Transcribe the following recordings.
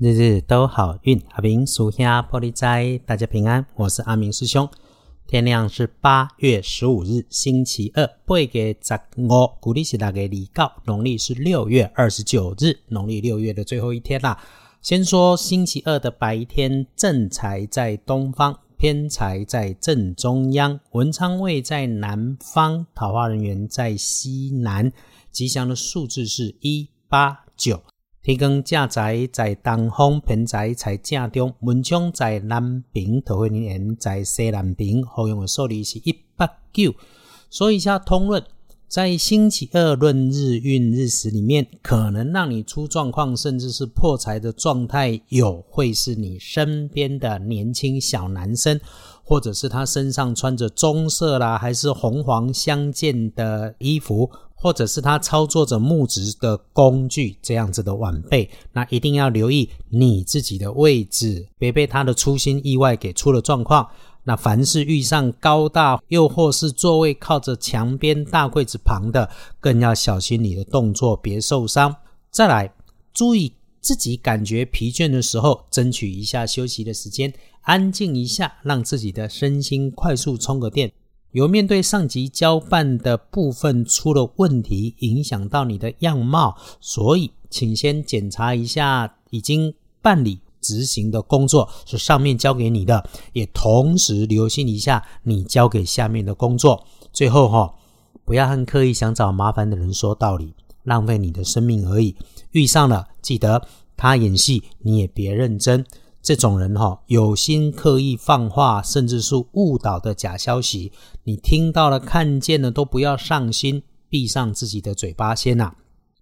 日日都好运，阿明属下玻璃斋，大家平安，我是阿明师兄。天亮是八月十五日，星期二，背给十五，古历是大概礼告，农历是六月二十九日，农历六月的最后一天啦。先说星期二的白天，正财在东方，偏财在正中央，文昌位在南方，桃花人员在西南，吉祥的数字是一八九。天光正在在东方，偏在在正中，文昌在南边，桃花人缘在西南边。好用的数字是一八九。说一下通论，在星期二论日运日时里面，可能让你出状况，甚至是破财的状态，有会是你身边的年轻小男生，或者是他身上穿着棕色啦，还是红黄相间的衣服。或者是他操作着木质的工具，这样子的晚辈，那一定要留意你自己的位置，别被他的粗心意外给出了状况。那凡是遇上高大，又或是座位靠着墙边大柜子旁的，更要小心你的动作，别受伤。再来，注意自己感觉疲倦的时候，争取一下休息的时间，安静一下，让自己的身心快速充个电。有面对上级交办的部分出了问题，影响到你的样貌，所以请先检查一下已经办理执行的工作是上面交给你的，也同时留心一下你交给下面的工作。最后哈，不要和刻意想找麻烦的人说道理，浪费你的生命而已。遇上了，记得他演戏，你也别认真。这种人哈，有心刻意放话，甚至是误导的假消息，你听到了、看见了，都不要上心，闭上自己的嘴巴先呐。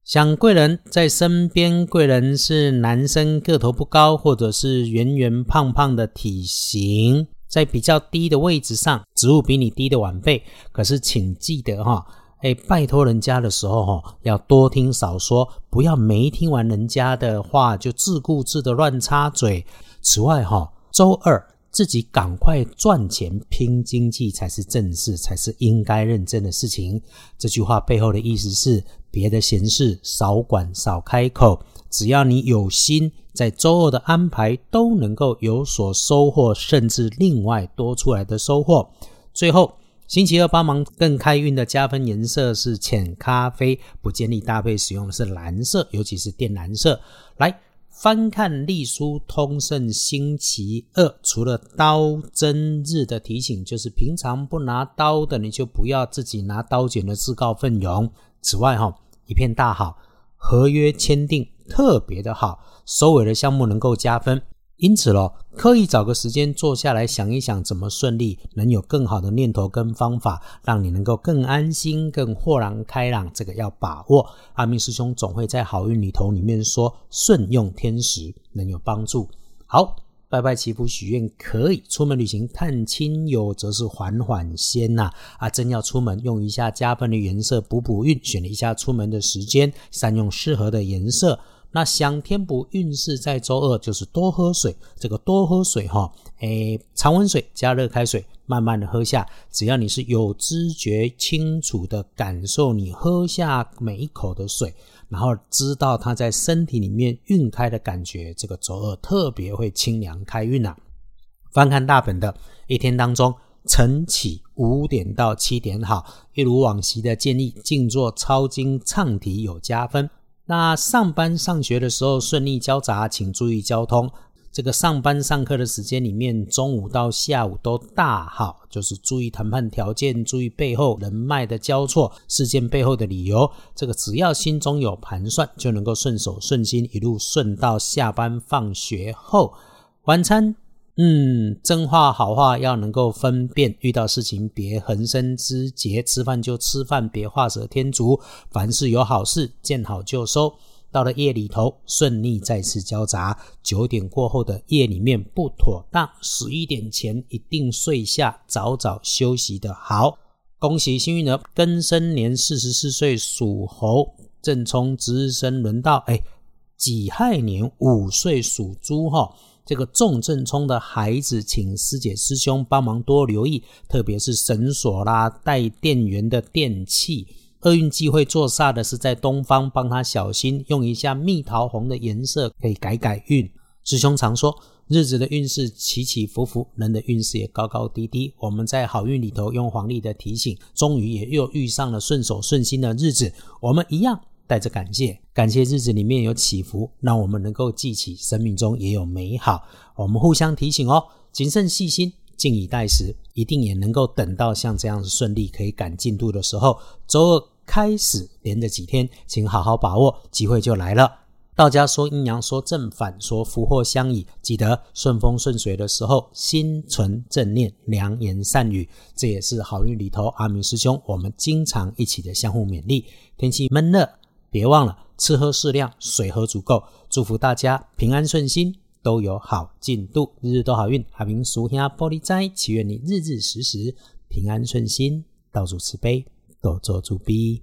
想贵人在身边，贵人是男生，个头不高，或者是圆圆胖胖的体型，在比较低的位置上，职务比你低的晚辈。可是请记得哈，哎，拜托人家的时候哈，要多听少说，不要没听完人家的话就自顾自的乱插嘴。此外，哈，周二自己赶快赚钱拼经济才是正事，才是应该认真的事情。这句话背后的意思是，别的闲事少管少开口，只要你有心，在周二的安排都能够有所收获，甚至另外多出来的收获。最后，星期二帮忙更开运的加分颜色是浅咖啡，不建议搭配使用的是蓝色，尤其是靛蓝色。来。翻看历书通胜星期二，除了刀针日的提醒，就是平常不拿刀的，你就不要自己拿刀剪的自告奋勇。此外，哈，一片大好，合约签订特别的好，收尾的项目能够加分。因此咯，可以找个时间坐下来想一想，怎么顺利，能有更好的念头跟方法，让你能够更安心、更豁然开朗。这个要把握。阿明师兄总会在好运里头里面说，顺用天时能有帮助。好，拜拜祈福许愿可以，出门旅行探亲友则是缓缓先呐。啊，真要出门用一下加分的颜色补补运，选一下出门的时间，善用适合的颜色。那想填补运势，在周二就是多喝水。这个多喝水哈，诶，常温水加热开水，慢慢的喝下。只要你是有知觉、清楚的感受你喝下每一口的水，然后知道它在身体里面运开的感觉，这个周二特别会清凉开运呐。翻看大本的一天当中，晨起五点到七点好，一如往昔的建议，静坐抄经唱题有加分。那上班上学的时候顺利交杂，请注意交通。这个上班上课的时间里面，中午到下午都大好，就是注意谈判条件，注意背后人脉的交错，事件背后的理由。这个只要心中有盘算，就能够顺手顺心，一路顺到下班放学后晚餐。嗯，真话好话要能够分辨，遇到事情别横生枝节，吃饭就吃饭，别画蛇添足。凡事有好事，见好就收。到了夜里头，顺利再次交杂。九点过后的夜里面不妥当，十一点前一定睡下，早早休息的好。恭喜幸运儿，庚申年四十四岁属猴，正冲值日生轮到。哎，己亥年五岁属猪哈。这个重症冲的孩子，请师姐师兄帮忙多留意，特别是绳索啦、带电源的电器。厄运忌讳做煞的是在东方，帮他小心，用一下蜜桃红的颜色可以改改运。师兄常说，日子的运势起起伏伏，人的运势也高高低低。我们在好运里头用黄历的提醒，终于也又遇上了顺手顺心的日子。我们一样带着感谢，感谢日子里面有起伏，让我们能够记起生命中也有美好。我们互相提醒哦，谨慎细心，静以待时，一定也能够等到像这样子顺利可以赶进度的时候。周二开始连着几天，请好好把握，机会就来了。道家说阴阳，说正反，说福祸相倚。记得顺风顺水的时候，心存正念，良言善语，这也是好运里头。阿明师兄，我们经常一起的相互勉励。天气闷热，别忘了吃喝适量，水喝足够。祝福大家平安顺心，都有好进度，日日都好运。阿明叔兄玻璃斋，祈愿你日日时时平安顺心，到处慈悲，多做主逼。